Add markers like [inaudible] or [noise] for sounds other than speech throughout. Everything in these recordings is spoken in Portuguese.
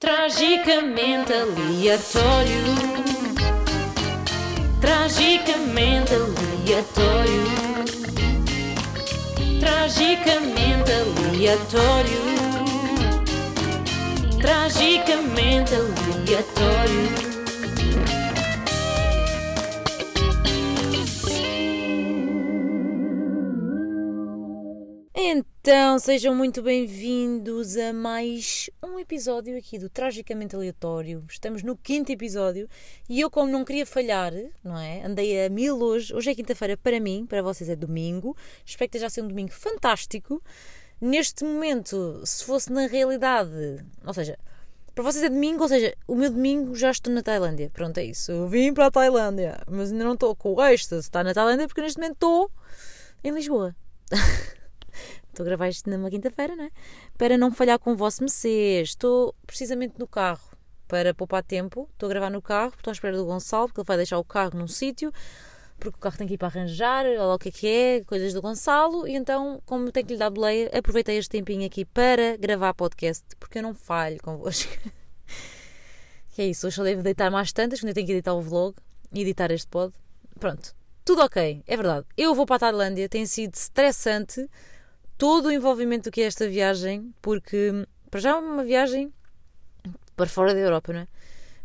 Tragicamente aleatório. Tragicamente aleatório. Tragicamente aleatório. Tragicamente aleatório. Então, sejam muito bem-vindos a mais um episódio aqui do Tragicamente Aleatório. Estamos no quinto episódio e eu, como não queria falhar, não é? Andei a mil hoje. Hoje é quinta-feira para mim, para vocês é domingo. Espero que esteja a ser um domingo fantástico. Neste momento, se fosse na realidade, ou seja, para vocês é domingo, ou seja, o meu domingo já estou na Tailândia. Pronto, é isso. Eu vim para a Tailândia, mas ainda não estou com o êxtase. Está na Tailândia porque neste momento estou em Lisboa. [laughs] Estou a gravar isto numa quinta-feira, não é? Para não falhar com o vosso Mercedes. Estou precisamente no carro para poupar tempo. Estou a gravar no carro, estou à espera do Gonçalo, porque ele vai deixar o carro num sítio, porque o carro tem que ir para arranjar, olha lá o que é que é, coisas do Gonçalo. E então, como tenho que lhe dar boleia, aproveitei este tempinho aqui para gravar podcast, porque eu não falho convosco. [laughs] e é isso, hoje só devo deitar mais tantas, quando eu tenho que editar o vlog e editar este pod. Pronto, tudo ok, é verdade. Eu vou para a Tailândia, tem sido estressante todo o envolvimento que é esta viagem, porque para já é uma viagem para fora da Europa, não é? Ou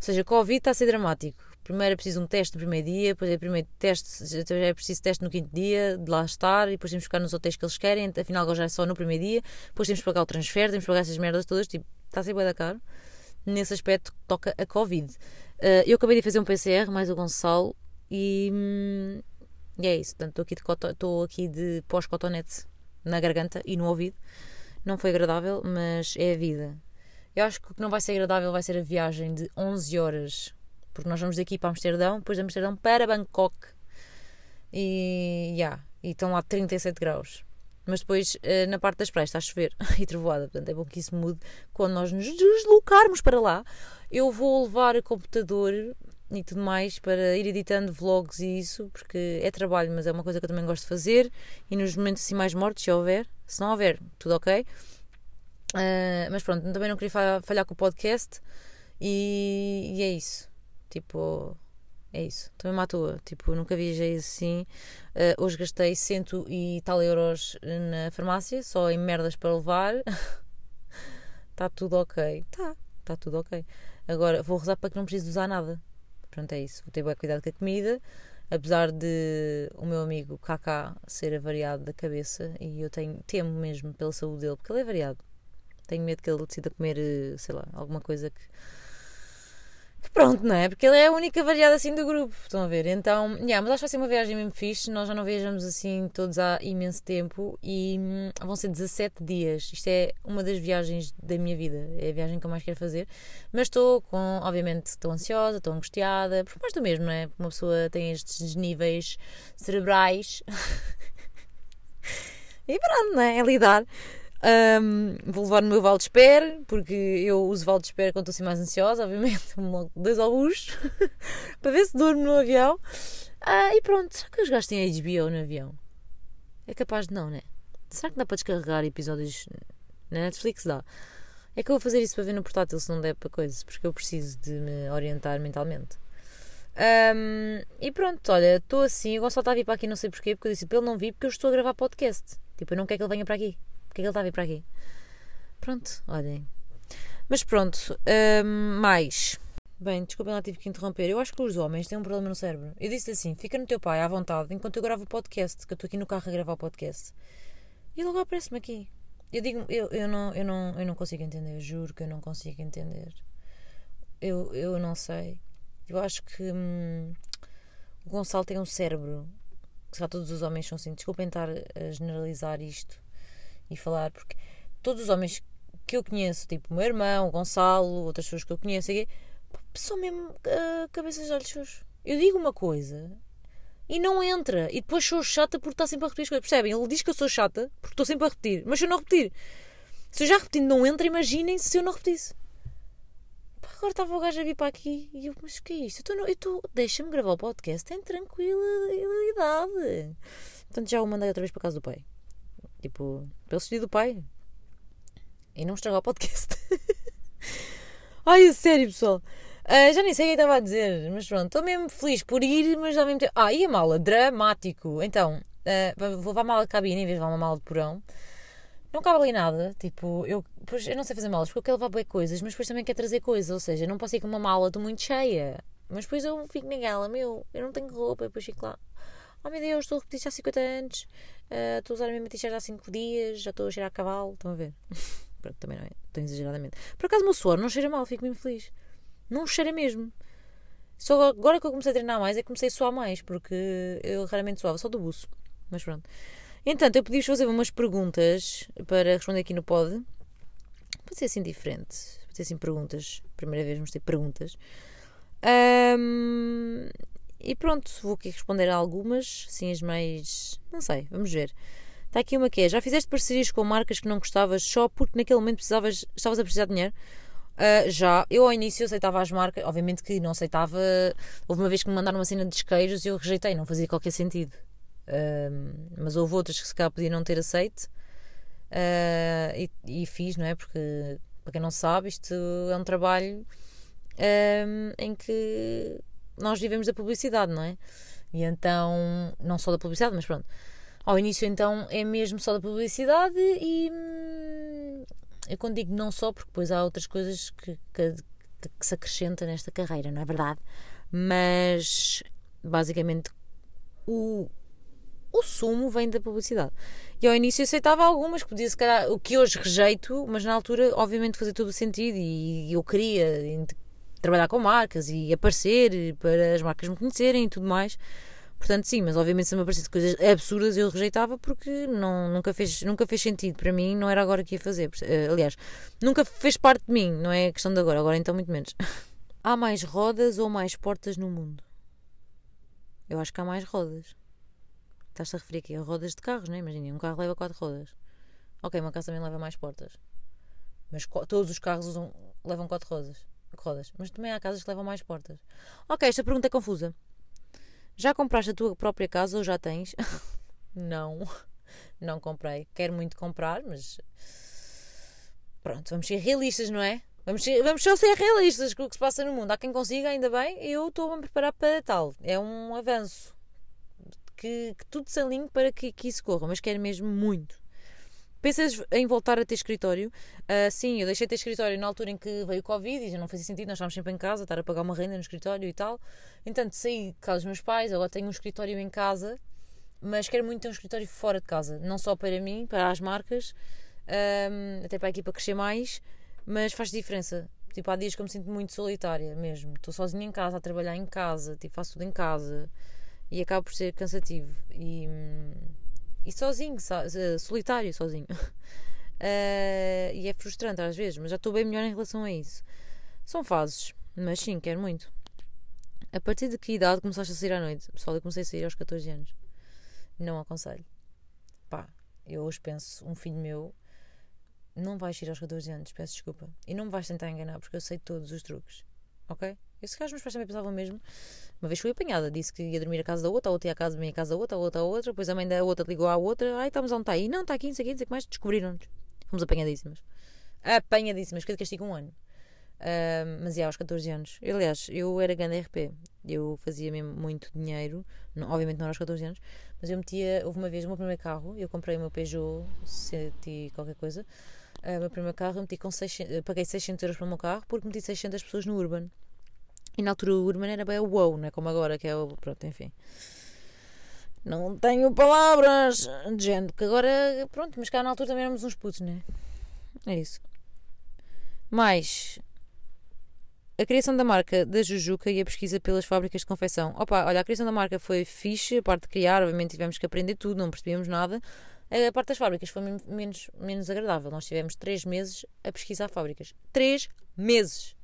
seja, Covid está a ser dramático. Primeiro é preciso um teste no primeiro dia, depois é primeiro teste, já é preciso teste no quinto dia, de lá estar, e depois temos que ficar nos hotéis que eles querem, afinal agora já é só no primeiro dia, depois temos que pagar o transfer, temos que pagar essas merdas todas, tipo, está a ser bem da caro. Nesse aspecto toca a Covid. Uh, eu acabei de fazer um PCR, mais o Gonçalo, e, hum, e é isso. Portanto, estou aqui de, estou aqui de pós-cotonete na garganta e no ouvido. Não foi agradável, mas é a vida. Eu acho que o que não vai ser agradável vai ser a viagem de 11 horas, porque nós vamos daqui para Amsterdão, depois de Amsterdão para Bangkok. E, yeah, e estão lá 37 graus. Mas depois, eh, na parte das praias, está a chover [laughs] e trovoada. Portanto, é bom que isso mude quando nós nos deslocarmos para lá. Eu vou levar o computador e tudo mais para ir editando vlogs e isso, porque é trabalho, mas é uma coisa que eu também gosto de fazer. E nos momentos assim mais mortos, se houver, se não houver, tudo ok. Uh, mas pronto, também não queria falhar com o podcast e, e é isso. Tipo, é isso. Também à toa. Tipo, nunca viajei assim. Uh, hoje gastei cento e tal euros na farmácia, só em merdas para levar. Está [laughs] tudo ok. Tá, está tudo ok. Agora vou rezar para que não precise usar nada. Pronto, é isso. Vou ter bem cuidado com a comida. Apesar de o meu amigo Kaká ser avariado da cabeça e eu tenho, temo mesmo pela saúde dele, porque ele é variado. Tenho medo que ele decida comer, eh, sei lá, alguma coisa que Pronto, não é? Porque ele é a única variada assim do grupo, estão a ver? Então, yeah, mas acho que vai ser uma viagem mesmo fixe. Nós já não viajamos assim todos há imenso tempo e hum, vão ser 17 dias. Isto é uma das viagens da minha vida, é a viagem que eu mais quero fazer. Mas estou com, obviamente, estou ansiosa, estou angustiada, por mais do mesmo, não é? Uma pessoa tem estes níveis cerebrais. [laughs] e pronto, não é? É lidar. Um, vou levar no meu vale de espera, porque eu uso vale de espera quando estou assim mais ansiosa, obviamente. [laughs] Dois ovos [laughs] para ver se durmo no avião. Ah, e pronto, será que os gajos têm HBO no avião? É capaz de não, né? Será que dá para descarregar episódios na Netflix? Dá. É que eu vou fazer isso para ver no portátil se não der para coisas, porque eu preciso de me orientar mentalmente. Um, e pronto, olha, estou assim. O Gonçalo está a vir para aqui, não sei porquê, porque eu disse para ele não vir porque eu estou a gravar podcast. Tipo, eu não quero que ele venha para aqui. É que ele está a vir para aqui? Pronto, olhem. Mas pronto, um, mais. Bem, desculpem lá, tive que interromper. Eu acho que os homens têm um problema no cérebro. Eu disse assim: fica no teu pai à vontade enquanto eu gravo o podcast, que eu estou aqui no carro a gravar o podcast. E agora aparece-me aqui. Eu digo, eu, eu, não, eu, não, eu não consigo entender, juro que eu não consigo entender. Eu, eu não sei. Eu acho que hum, o Gonçalo tem um cérebro. Que todos os homens são assim. Desculpem estar a generalizar isto e falar, porque todos os homens que eu conheço, tipo o meu irmão, o Gonçalo, outras pessoas que eu conheço, são mesmo uh, cabeças de olhos Eu digo uma coisa e não entra, e depois sou chata porque está sempre a repetir as coisas. Percebem? Ele diz que eu sou chata porque estou sempre a repetir, mas se eu não repetir, se eu já repetindo não entra, imaginem se eu não repetisse. Agora estava o gajo a vir para aqui e eu, mas o que é isto? Eu estou, deixa-me gravar o podcast em tranquilidade. Portanto, já o mandei outra vez para casa do pai. Tipo, pelo sentido do pai. E não estragar o podcast. [laughs] Ai, a sério, pessoal. Uh, já nem sei o que estava a dizer, mas pronto, estou mesmo feliz por ir, mas ao mesmo tempo. Ah, e a mala? Dramático. Então, uh, vou levar a mala de cabine em vez de levar uma mala de porão. Não cabe ali nada, tipo, eu, pois, eu não sei fazer malas porque eu quero levar bem coisas, mas depois também quero trazer coisas, ou seja, não posso ir com uma mala, estou muito cheia. Mas depois eu fico naquela, meu, eu não tenho roupa, depois fico lá. Oh meu Deus, estou a repetir há 50 anos, uh, estou a usar a mesma t-shirt há 5 dias, já estou a cheirar a cavalo, estão a ver? [laughs] Pronto, também não é, estou exageradamente. Por acaso o meu suor não cheira mal, fico mesmo feliz. Não cheira mesmo. Só agora que eu comecei a treinar mais é que comecei a suar mais, porque eu raramente suava, só do buço. Mas pronto. Entanto, eu pedi-vos fazer umas perguntas para responder aqui no pod. Pode ser assim diferente. Pode ser assim perguntas. Primeira vez vamos ter perguntas. Um, e pronto, vou aqui responder a algumas, sim, as mais. Não sei, vamos ver. Está aqui uma que é: já fizeste parcerias com marcas que não gostavas só porque naquele momento precisavas, estavas a precisar de dinheiro? Uh, já, eu ao início aceitava as marcas, obviamente que não aceitava. Houve uma vez que me mandaram uma cena de isqueiros e eu rejeitei, não fazia qualquer sentido. Uh, mas houve outras que se calhar podia não ter aceito uh, e, e, fiz, não é? Porque, para quem não sabe, isto é um trabalho em que nós vivemos da publicidade, não é? E então, não só da publicidade, mas pronto. Ao início, então, é mesmo só da publicidade e hum, eu quando digo não só, porque depois há outras coisas que, que, que se acrescentam nesta carreira, não é verdade? Mas basicamente o, o sumo vem da publicidade. E ao início aceitava algumas, que podia se calhar, o que hoje rejeito, mas na altura, obviamente, fazia todo o sentido e, e eu queria trabalhar com marcas e aparecer para as marcas me conhecerem e tudo mais. Portanto, sim, mas obviamente se me aparecesse coisas absurdas eu rejeitava porque não, nunca, fez, nunca fez sentido para mim, não era agora que ia fazer. Eh, aliás, nunca fez parte de mim, não é questão de agora, agora então muito menos. [laughs] há mais rodas ou mais portas no mundo? Eu acho que há mais rodas. Estás-te a referir aqui a rodas de carros, não é? Imagina, um carro leva quatro rodas. Ok, uma casa também leva mais portas. Mas todos os carros usam, levam quatro rodas, rodas. Mas também há casas que levam mais portas. Ok, esta pergunta é confusa. Já compraste a tua própria casa ou já tens? [laughs] não, não comprei. Quero muito comprar, mas pronto, vamos ser realistas, não é? Vamos, ser, vamos só ser realistas com o que se passa no mundo. Há quem consiga, ainda bem, eu estou a me preparar para tal. É um avanço. Que, que tudo se alinhe para que, que isso corra, mas quero mesmo muito. Pensas em voltar a ter escritório? Uh, sim, eu deixei de ter escritório na altura em que veio o Covid e já não fazia sentido, nós estávamos sempre em casa, estar a pagar uma renda no escritório e tal. Entanto, saí de casa dos meus pais, agora tenho um escritório em casa, mas quero muito ter um escritório fora de casa, não só para mim, para as marcas, um, até para a equipa crescer mais, mas faz diferença. Tipo, há dias que eu me sinto muito solitária mesmo. Estou sozinha em casa, a trabalhar em casa, tipo, faço tudo em casa e acaba por ser cansativo. E. Hum, e sozinho, so, solitário, sozinho. Uh, [laughs] e é frustrante às vezes, mas já estou bem melhor em relação a isso. São fases, mas sim, quero muito. A partir de que idade começaste a sair à noite? Pessoal, eu comecei a sair aos 14 anos. Não aconselho. Pá, eu hoje penso, um filho meu não vais sair aos 14 anos, peço desculpa. E não me vais tentar enganar porque eu sei todos os truques. Ok? Esse caso meus pais também pensavam mesmo. Uma vez fui apanhada, disse que ia dormir a casa da outra, a outra ia à casa da minha casa da outra, a outra a outra, depois a mãe da outra ligou à outra, ai, estamos onde está aí? Não, está aqui, não sei o que, que mais, descobriram-nos. Fomos apanhadíssimas. Apanhadíssimas, que eu castigo um ano. Uh, mas ia aos 14 anos. Eu, aliás, eu era grande RP. Eu fazia mesmo muito dinheiro. Não, obviamente não era aos 14 anos. Mas eu metia. Houve uma vez o meu primeiro carro. Eu comprei o meu Peugeot 100 e qualquer coisa. Uh, o meu primeiro carro. Eu meti com 600, paguei 600 euros para o meu carro porque meti 600 pessoas no Urban. E na altura o Urban era bem o wow, não é como agora, que é o. Pronto, enfim. Não tenho palavras de gente, que agora. Pronto, mas cá na altura também éramos uns putos, né? É isso. Mais. A criação da marca da Jujuca e a pesquisa pelas fábricas de confecção. Opa, olha, a criação da marca foi fixe, a parte de criar, obviamente tivemos que aprender tudo, não percebíamos nada. A parte das fábricas foi menos, menos agradável. Nós tivemos três meses a pesquisar fábricas. Três meses!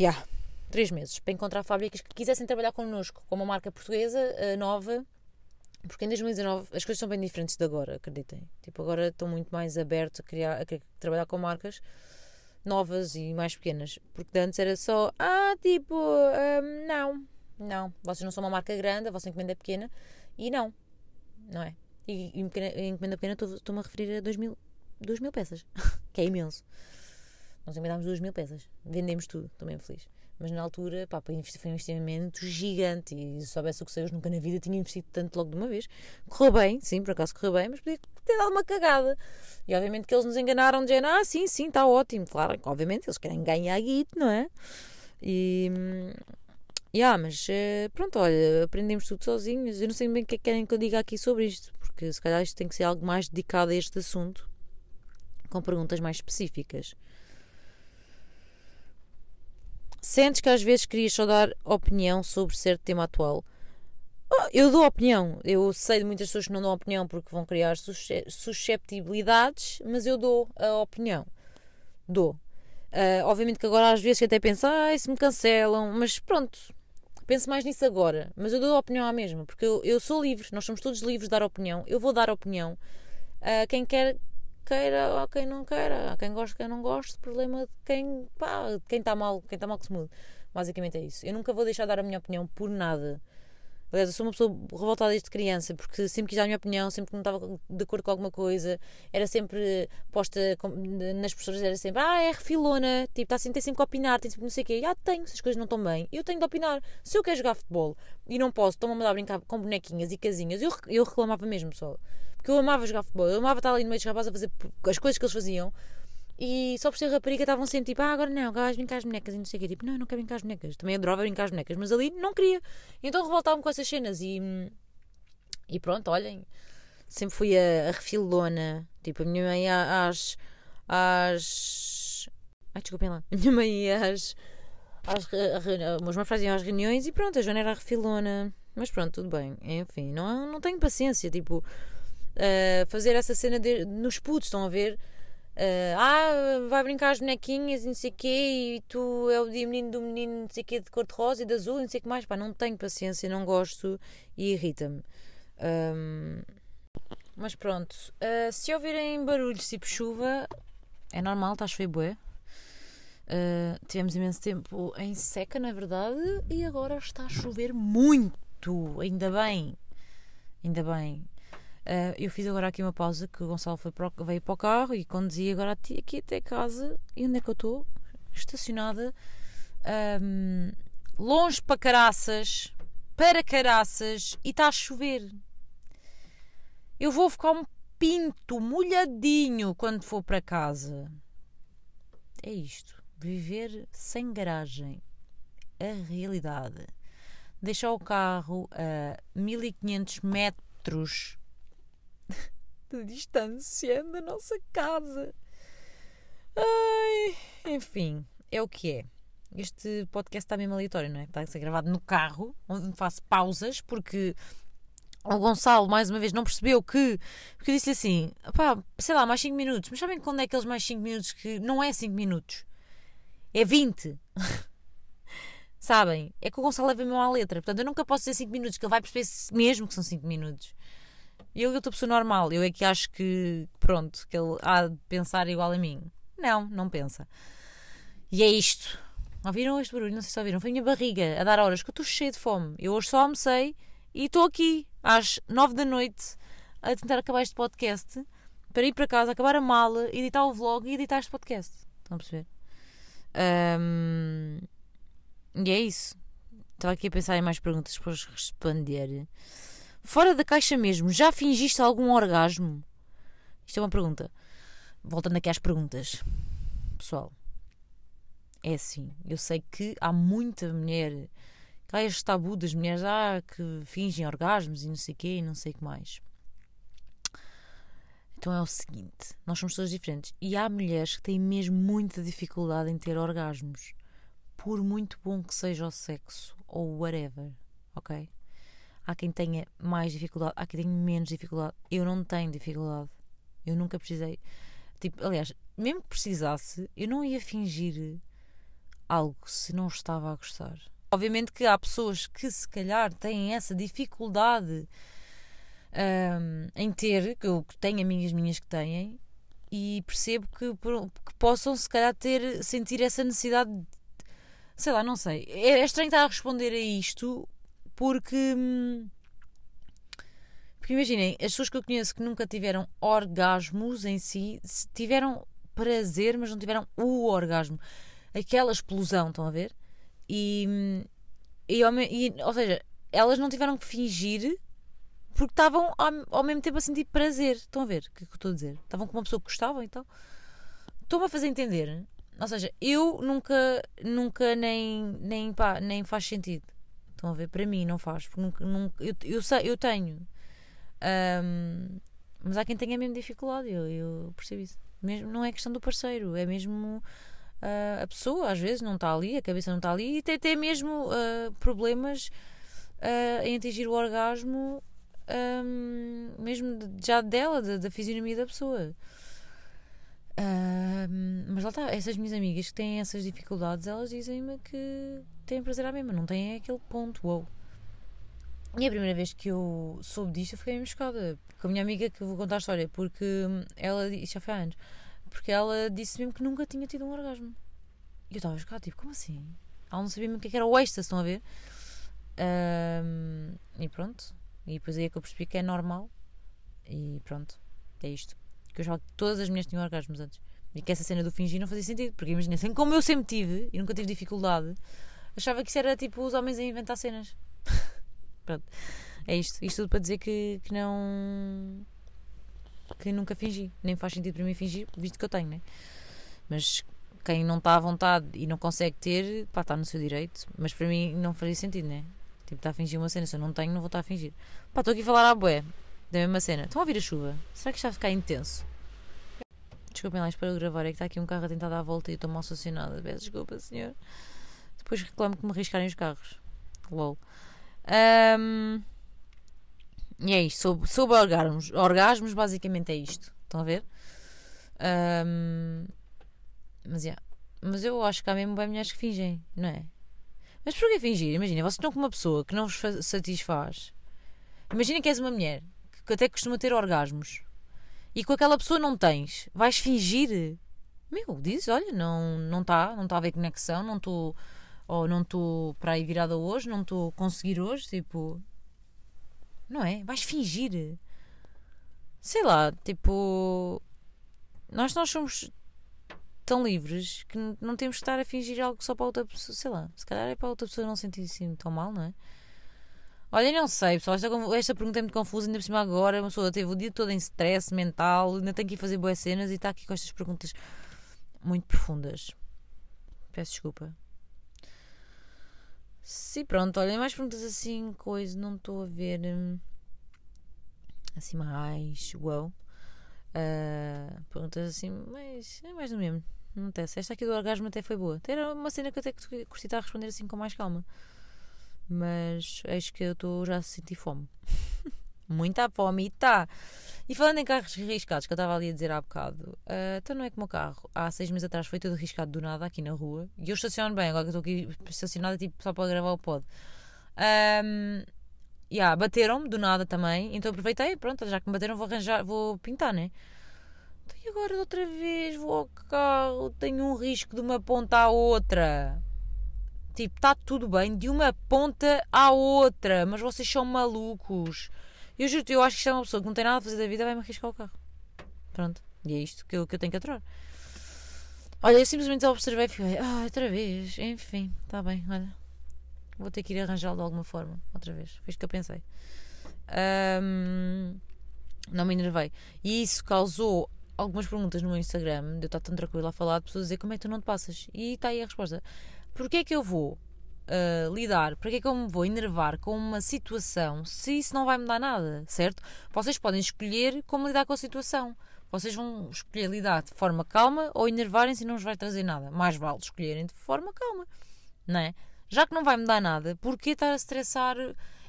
Yeah, três meses, para encontrar fábricas que quisessem trabalhar connosco, com uma marca portuguesa nova, porque em 2019 as coisas são bem diferentes de agora, acreditem. Tipo, agora estão muito mais abertos a, criar, a trabalhar com marcas novas e mais pequenas, porque antes era só, ah, tipo, um, não, não, vocês não são uma marca grande, a vossa encomenda é pequena, e não, não é? E, e encomenda pequena estou-me a referir a 2 mil, 2 mil peças, [laughs] que é imenso. Nós inventámos duas mil peças. Vendemos tudo, estou bem feliz. Mas na altura, pá, foi um investimento gigante e se soubesse o que sei, eu nunca na vida tinha investido tanto logo de uma vez. Correu bem, sim, por acaso correu bem, mas podia ter dado uma cagada. E obviamente que eles nos enganaram de ah, sim, sim, está ótimo. Claro, obviamente eles querem ganhar guito, não é? E. Yeah, mas eh, pronto, olha, aprendemos tudo sozinhos. Eu não sei bem o que é que querem que eu diga aqui sobre isto, porque se calhar isto tem que ser algo mais dedicado a este assunto, com perguntas mais específicas. Sentes que às vezes querias só dar opinião sobre certo tema atual? Oh, eu dou opinião. Eu sei de muitas pessoas que não dão opinião porque vão criar susceptibilidades, mas eu dou a opinião. Dou. Uh, obviamente que agora às vezes até penso, ah, se me cancelam, mas pronto, penso mais nisso agora. Mas eu dou a opinião à mesma, porque eu, eu sou livre, nós somos todos livres de dar opinião. Eu vou dar opinião a quem quer queira ou a quem não queira, a quem gosta, quem não gosta, problema de quem pá, quem está mal, quem está mal que se mude. Basicamente é isso. Eu nunca vou deixar de dar a minha opinião por nada. Aliás, eu sou uma pessoa revoltada desde criança, porque sempre quis dar a minha opinião, sempre que não estava de acordo com alguma coisa, era sempre posta nas pessoas, era sempre, ah, é refilona, tipo, está sempre, tem sempre que opinar, tem sempre não sei o quê. Ah, tenho, se as coisas não estão bem, eu tenho de opinar. Se eu quero jogar futebol e não posso, estão-me a mandar brincar com bonequinhas e casinhas, eu, eu reclamava mesmo só. Porque eu amava jogar futebol, eu amava estar ali no meio dos rapazes a fazer as coisas que eles faziam. E só por ser rapariga estavam sempre tipo, ah, agora não, agora vais brincar as bonecas e não sei o quê. Tipo, não, eu não quero brincar as bonecas. Também adorava brincar as bonecas, mas ali não queria. Então revoltava-me com essas cenas e. E pronto, olhem. Sempre fui a, a refilona. Tipo, a minha mãe às. às. Ai, desculpem lá. [laughs] A minha mãe ia às. às meus meus faziam às reuniões e pronto, a Joana era a refilona. Mas pronto, tudo bem. Enfim, não, não tenho paciência. Tipo, uh, fazer essa cena de, nos putos, estão a ver? Uh, ah, vai brincar as bonequinhas e não sei o quê, e tu é o dia menino do menino, não sei o quê, de cor-de-rosa e de azul, e não sei o que mais. Pá, não tenho paciência, não gosto e irrita-me. Um, mas pronto, uh, se ouvirem barulhos tipo chuva, é normal, está a chover bué. Uh, tivemos imenso tempo em seca, na verdade, e agora está a chover muito. Ainda bem, ainda bem. Uh, eu fiz agora aqui uma pausa que o Gonçalo foi para, veio para o carro e conduzi agora aqui até casa. E onde é que eu estou? Estacionada um, longe para caraças, para caraças, e está a chover. Eu vou ficar um pinto molhadinho quando for para casa. É isto. Viver sem garagem. A realidade. Deixar o carro a 1500 metros de distância da nossa casa. Ai, enfim, é o que é. Este podcast está mesmo aleatório, não é? Está a ser gravado no carro, onde faço pausas, porque o Gonçalo, mais uma vez, não percebeu que. Porque eu disse-lhe assim: pá, sei lá, mais 5 minutos. Mas sabem quando é aqueles mais 5 minutos que não é 5 minutos? É 20. [laughs] Sabem? É que o Gonçalo leva mesmo à letra. Portanto, eu nunca posso dizer 5 minutos, que ele vai perceber mesmo que são 5 minutos. E eu, eu estou pessoa normal, eu é que acho que, pronto, que ele há de pensar igual a mim. Não, não pensa. E é isto. Ouviram este barulho? Não sei se ouviram. Foi a minha barriga a dar horas, que eu estou cheia de fome. Eu hoje só almocei e estou aqui às nove da noite a tentar acabar este podcast para ir para casa, acabar a mala, editar o vlog e editar este podcast. Estão a perceber? Um, e é isso. Estava aqui a pensar em mais perguntas para responder. Fora da caixa mesmo, já fingiste algum orgasmo? Isto é uma pergunta. Voltando aqui às perguntas. Pessoal, é assim. Eu sei que há muita mulher. Há este tabu das mulheres ah, que fingem orgasmos e não sei o quê e não sei o que mais. Então é o seguinte: nós somos todas diferentes. E há mulheres que têm mesmo muita dificuldade em ter orgasmos. Por muito bom que seja o sexo ou whatever. Ok? Há quem tenha mais dificuldade, há quem tenha menos dificuldade. Eu não tenho dificuldade. Eu nunca precisei. Tipo, aliás, mesmo que precisasse, eu não ia fingir algo se não estava a gostar. Obviamente que há pessoas que se calhar têm essa dificuldade um, em ter, que eu tenho amigas minhas que têm, e percebo que, que possam se calhar ter, sentir essa necessidade de, sei lá, não sei. É, é estranho estar a responder a isto porque. Hum, porque imaginem, as pessoas que eu conheço que nunca tiveram orgasmos em si, tiveram prazer, mas não tiveram o orgasmo. Aquela explosão, estão a ver? E, e, e ou seja, elas não tiveram que fingir porque estavam ao, ao, mesmo tempo a sentir prazer. Estão a ver o que, é que eu estou a dizer? Estavam com uma pessoa que gostavam e tal. Estou-me a fazer entender. Ou seja, eu nunca, nunca nem, nem, pá, nem faz sentido. Estão a ver? Para mim não faz. Porque nunca, nunca, eu, eu, sei, eu tenho. Um, mas há quem tenha mesmo dificuldade. Eu, eu percebo isso. Mesmo, não é questão do parceiro, é mesmo uh, a pessoa, às vezes, não está ali, a cabeça não está ali e tem até mesmo uh, problemas uh, em atingir o orgasmo um, mesmo já dela, da, da fisionomia da pessoa. Mas lá está, essas minhas amigas que têm essas dificuldades, elas dizem-me que têm prazer à mesma, não têm aquele ponto, wow. E a primeira vez que eu soube disto, eu fiquei meio chocada com a minha amiga que vou contar a história, porque ela, isso já foi há anos, porque ela disse mesmo que nunca tinha tido um orgasmo. E eu estava a chocar, tipo, como assim? Ela não sabia mesmo o que é era o êxtase, estão a ver? E pronto, e depois aí é que eu percebi que é normal. E pronto, é isto. Que eu já que todas as mulheres tinham orgasmos antes. E que essa cena do fingir não fazia sentido. Porque imagina, assim como eu sempre tive e nunca tive dificuldade, achava que isso era tipo os homens a inventar cenas. [laughs] pronto. É isto. Isto tudo para dizer que, que não. que nunca fingi. Nem faz sentido para mim fingir, visto que eu tenho, né? Mas quem não está à vontade e não consegue ter, pá, está no seu direito. Mas para mim não faria sentido, né? Tipo, está a fingir uma cena. Se eu não tenho, não vou estar a fingir. Pá, estou aqui a falar à bué da mesma cena. Estão a ouvir a chuva? Será que está a ficar intenso? Desculpem lá, espero gravar. É que está aqui um carro a tentar dar a volta e estou mal estacionada. Peço desculpa, senhor. Depois reclamo que me arriscarem os carros. LOL. Um, e é isto. Sobre, sobre orgasmos. Orgasmos, basicamente, é isto. Estão a ver? Um, mas, yeah. mas eu acho que há mesmo bem mulheres que fingem, não é? Mas porquê fingir? Imagina, vocês estão com uma pessoa que não vos satisfaz. Imagina que és uma mulher que até costuma ter orgasmos e com aquela pessoa não tens. Vais fingir? Meu, diz, olha, não está, não está não tá a ver conexão, não estou ou não estou para aí virada hoje, não estou a conseguir hoje, tipo. Não é? Vais fingir. Sei lá, tipo. Nós, nós somos tão livres que não temos que estar a fingir algo só para outra pessoa. Sei lá, se calhar é para outra pessoa não sentir assim tão mal, não é? Olha, não sei, pessoal. Esta, esta pergunta é muito confusa, ainda por cima agora. Uma pessoa teve o dia todo em stress mental, ainda tem que ir fazer boas cenas e está aqui com estas perguntas muito profundas. Peço desculpa. Sim, pronto, olha, mais perguntas assim, coisa, não estou a ver. Hum, assim, mais. Uau. Uh, perguntas assim, mas é mais do mesmo. Não acontece. Esta aqui do orgasmo até foi boa. Era uma cena que eu até curti estar a responder assim com mais calma. Mas acho que eu estou já a sentir fome. [laughs] Muita fome e tá. E falando em carros riscados, que eu estava ali a dizer há bocado, uh, então não é que o meu carro há seis meses atrás foi todo riscado do nada aqui na rua. E eu estaciono bem, agora que estou aqui estacionada tipo, só para gravar o pod. Um, yeah, bateram-me do nada também, então aproveitei, pronto, já que me bateram vou arranjar, vou pintar, né? E agora outra vez vou ao carro, tenho um risco de uma ponta à outra. Tipo, está tudo bem de uma ponta à outra, mas vocês são malucos. Eu juro eu acho que isto é uma pessoa que não tem nada a fazer da vida, vai-me arriscar o carro. Pronto, e é isto que eu, que eu tenho que aturar. Olha, eu simplesmente observei e fiquei, ah, outra vez, enfim, está bem, olha. Vou ter que ir arranjá-lo de alguma forma, outra vez. Foi isto que eu pensei. Um, não me enervei. E isso causou algumas perguntas no meu Instagram, de eu estar tão tranquila a falar, de pessoas a dizer como é que tu não te passas. E está aí a resposta. Porquê é que eu vou uh, lidar, porquê é que eu me vou enervar com uma situação se isso não vai mudar nada, certo? Vocês podem escolher como lidar com a situação. Vocês vão escolher lidar de forma calma ou enervarem-se e não vos vai trazer nada. Mais vale escolherem de forma calma, não é? Já que não vai mudar nada, porquê estar a estressar?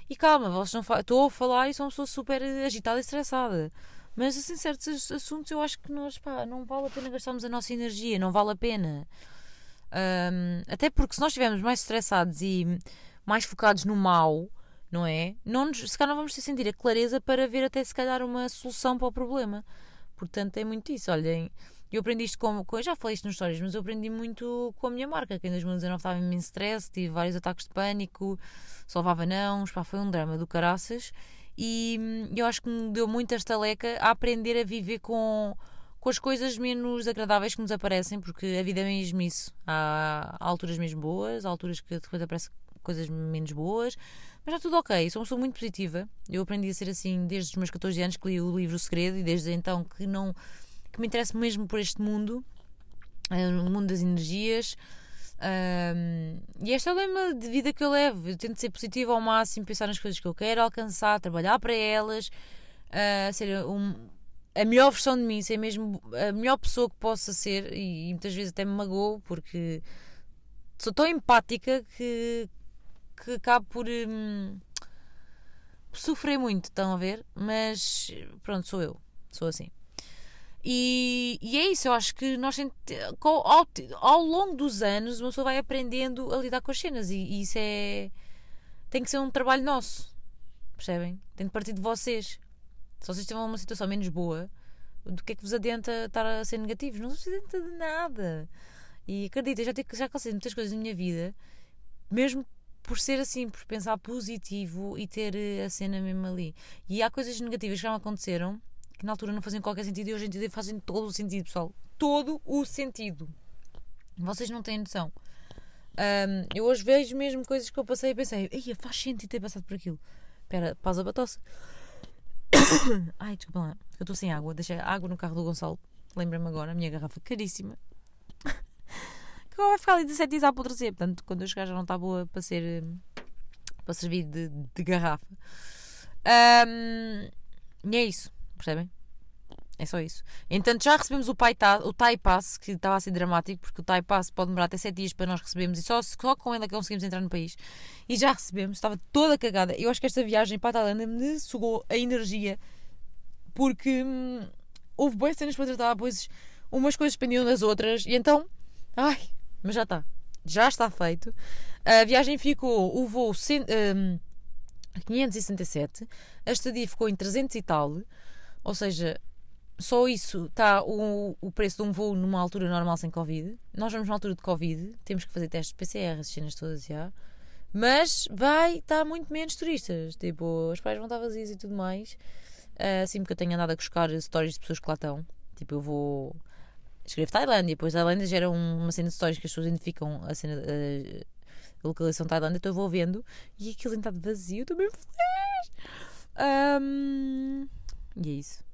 E calma, estou a falar e sou uma pessoa super agitada e estressada. Mas assim, certos assuntos eu acho que nós, pá, não vale a pena gastarmos a nossa energia, não vale a pena. Um, até porque se nós estivermos mais estressados e mais focados no mal, não é? Não nos, se calhar não vamos sentir a clareza para ver até se calhar uma solução para o problema. Portanto, é muito isso. Olhem, eu aprendi isto com, com. Eu já falei isto nas histórias, mas eu aprendi muito com a minha marca, que em 2019 estava em stress, tive vários ataques de pânico, só levava não, pá, foi um drama do caraças. E hum, eu acho que me deu muita estaleca a aprender a viver com, com as coisas menos agradáveis que nos aparecem, porque a vida é mesmo isso. Há alturas mesmo boas, há alturas que depois aparecem coisas menos boas, mas está tudo ok. Sou uma pessoa muito positiva. Eu aprendi a ser assim desde os meus 14 anos que li o livro O Segredo e desde então que não que me interesso mesmo por este mundo, uh, o mundo das energias. Um, e este é o lema de vida que eu levo. Eu tento ser positiva ao máximo, pensar nas coisas que eu quero alcançar, trabalhar para elas, uh, ser um, a melhor versão de mim, ser mesmo a melhor pessoa que possa ser. E, e muitas vezes até me magoo porque sou tão empática que, que acabo por hum, sofrer muito, estão a ver? Mas pronto, sou eu, sou assim. E, e, é isso, eu acho que nós ao, ao, longo dos anos uma pessoa vai aprendendo a lidar com as cenas e, e, isso é tem que ser um trabalho nosso, percebem? Tem de partir de vocês. Se vocês tiverem uma situação menos boa, do que é que vos adianta estar a ser negativos? Não vos adianta de nada. E acredita, já, já alcancei muitas coisas na minha vida, mesmo por ser assim, por pensar positivo e ter eh, a cena mesmo ali. E há coisas negativas que já me aconteceram que na altura não faziam qualquer sentido e hoje em dia fazem todo o sentido, pessoal. Todo o sentido. Vocês não têm noção. Um, eu hoje vejo mesmo coisas que eu passei e pensei, Ei, faz sentido ter passado por aquilo. Espera, pausa para tosse. [coughs] Ai, desculpa lá, eu estou sem água. Deixei água no carro do Gonçalo. Lembra-me agora, a minha garrafa caríssima. [laughs] que agora vai ficar ali 17 dias a apodrecer. Portanto, quando eu chegar já não está boa para ser. para servir de, de garrafa. Um, e é isso. Percebem? É só isso. Entanto, já recebemos o, pai o Pass, que estava a ser dramático, porque o TAI Pass pode demorar até 7 dias para nós recebermos e só, só com ele é que conseguimos entrar no país. E já recebemos, estava toda cagada. Eu acho que esta viagem para a Tailândia me sugou a energia, porque hum, houve boas cenas para tratar, pois umas coisas dependiam das outras, e então, ai, mas já está. Já está feito. A viagem ficou, o voo um, 567, a estadia ficou em 300 e tal. Ou seja, só isso está o, o preço de um voo numa altura normal sem Covid. Nós vamos numa altura de Covid, temos que fazer testes de PCR, as cenas todas já. Mas vai estar muito menos turistas. Tipo, as praias vão estar vazias e tudo mais. Assim porque eu tenho andado a buscar stories de pessoas que lá estão. Tipo, eu vou. Escrevo Tailândia, depois Tailândia gera uma cena de stories que as pessoas identificam a cena. A localização Tailândia, então eu vou vendo e aquilo está vazio, estou bem feliz. Um, e é isso.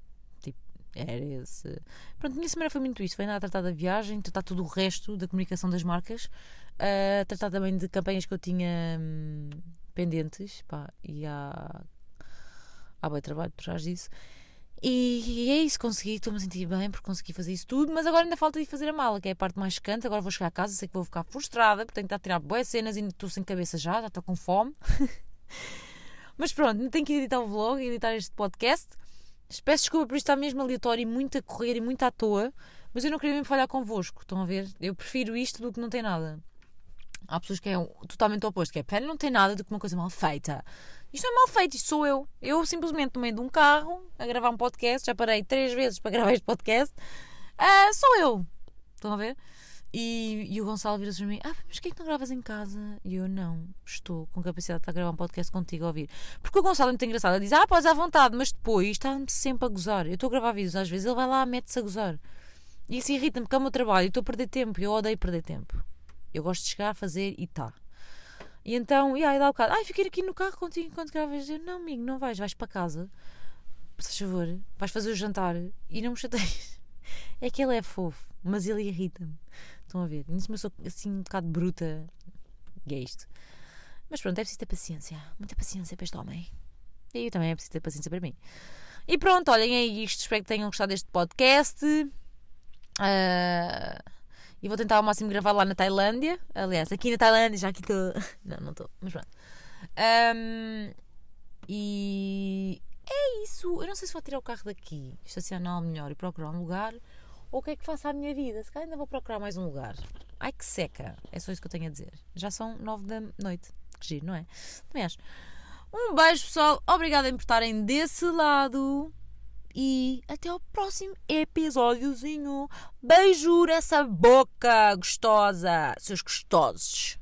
Era esse. Pronto, minha semana foi muito isso. Foi andar a tratar da viagem, tratar tudo o resto da comunicação das marcas, uh, tratar também de campanhas que eu tinha hum, pendentes. Pá, e há. Há bem trabalho por trás disso. E, é isso, consegui, estou-me a sentir bem porque consegui fazer isso tudo, mas agora ainda falta de fazer a mala, que é a parte mais secante. Agora vou chegar a casa, sei que vou ficar frustrada, porque tenho que estar a tirar boas cenas e estou sem cabeça já, já estou com fome. [laughs] mas pronto, tenho que editar o vlog e editar este podcast. Peço desculpa por isto estar mesmo aleatório e muito a correr e muito à toa, mas eu não queria mesmo falhar convosco. Estão a ver? Eu prefiro isto do que não tem nada. Há pessoas que é totalmente oposto, que é prefere não ter nada do que uma coisa mal feita. Isto é mal feito, isto sou eu. Eu simplesmente no meio de um carro a gravar um podcast, já parei três vezes para [laughs] gravar este podcast. Uh, sou eu. Estão a ver? E, e o Gonçalo vira-se para mim: Ah, mas que é que não gravas em casa? E eu não, estou com capacidade de gravar um podcast contigo a ouvir. Porque o Gonçalo é muito engraçado, ele diz: Ah, podes à vontade, mas depois está-me sempre a gozar. Eu estou a gravar vídeos às vezes, ele vai lá, mete-se a gozar. E isso irrita-me, porque é o meu trabalho, eu estou a perder tempo, eu odeio perder tempo. Eu gosto de chegar, fazer e tá. E então, e aí dá o bocado, ai, fiquei aqui no carro contigo enquanto gravas. Eu, não, amigo, não vais, vais para casa, por favor, vais fazer o jantar e não me chateias. [laughs] É que ele é fofo, mas ele irrita-me. Estão a ver? Nisso eu sou assim um bocado bruta. E é isto. Mas pronto, é preciso ter paciência. Muita paciência para este homem. E eu também é preciso ter paciência para mim. E pronto, olhem, é isto. Espero que tenham gostado deste podcast. Uh, e vou tentar ao máximo gravar lá na Tailândia. Aliás, aqui na Tailândia, já aqui estou. [laughs] Não, não estou, mas pronto. Um, e é isso. Eu não sei se vou tirar o carro daqui, estacioná-lo melhor e procurar um lugar ou o que é que faço à minha vida? Se calhar ainda vou procurar mais um lugar. Ai que seca! É só isso que eu tenho a dizer. Já são nove da noite. Que giro, não é? Também acho. Um beijo, pessoal. Obrigada por estarem desse lado. E até ao próximo episódiozinho. Beijo nessa boca gostosa, seus gostosos.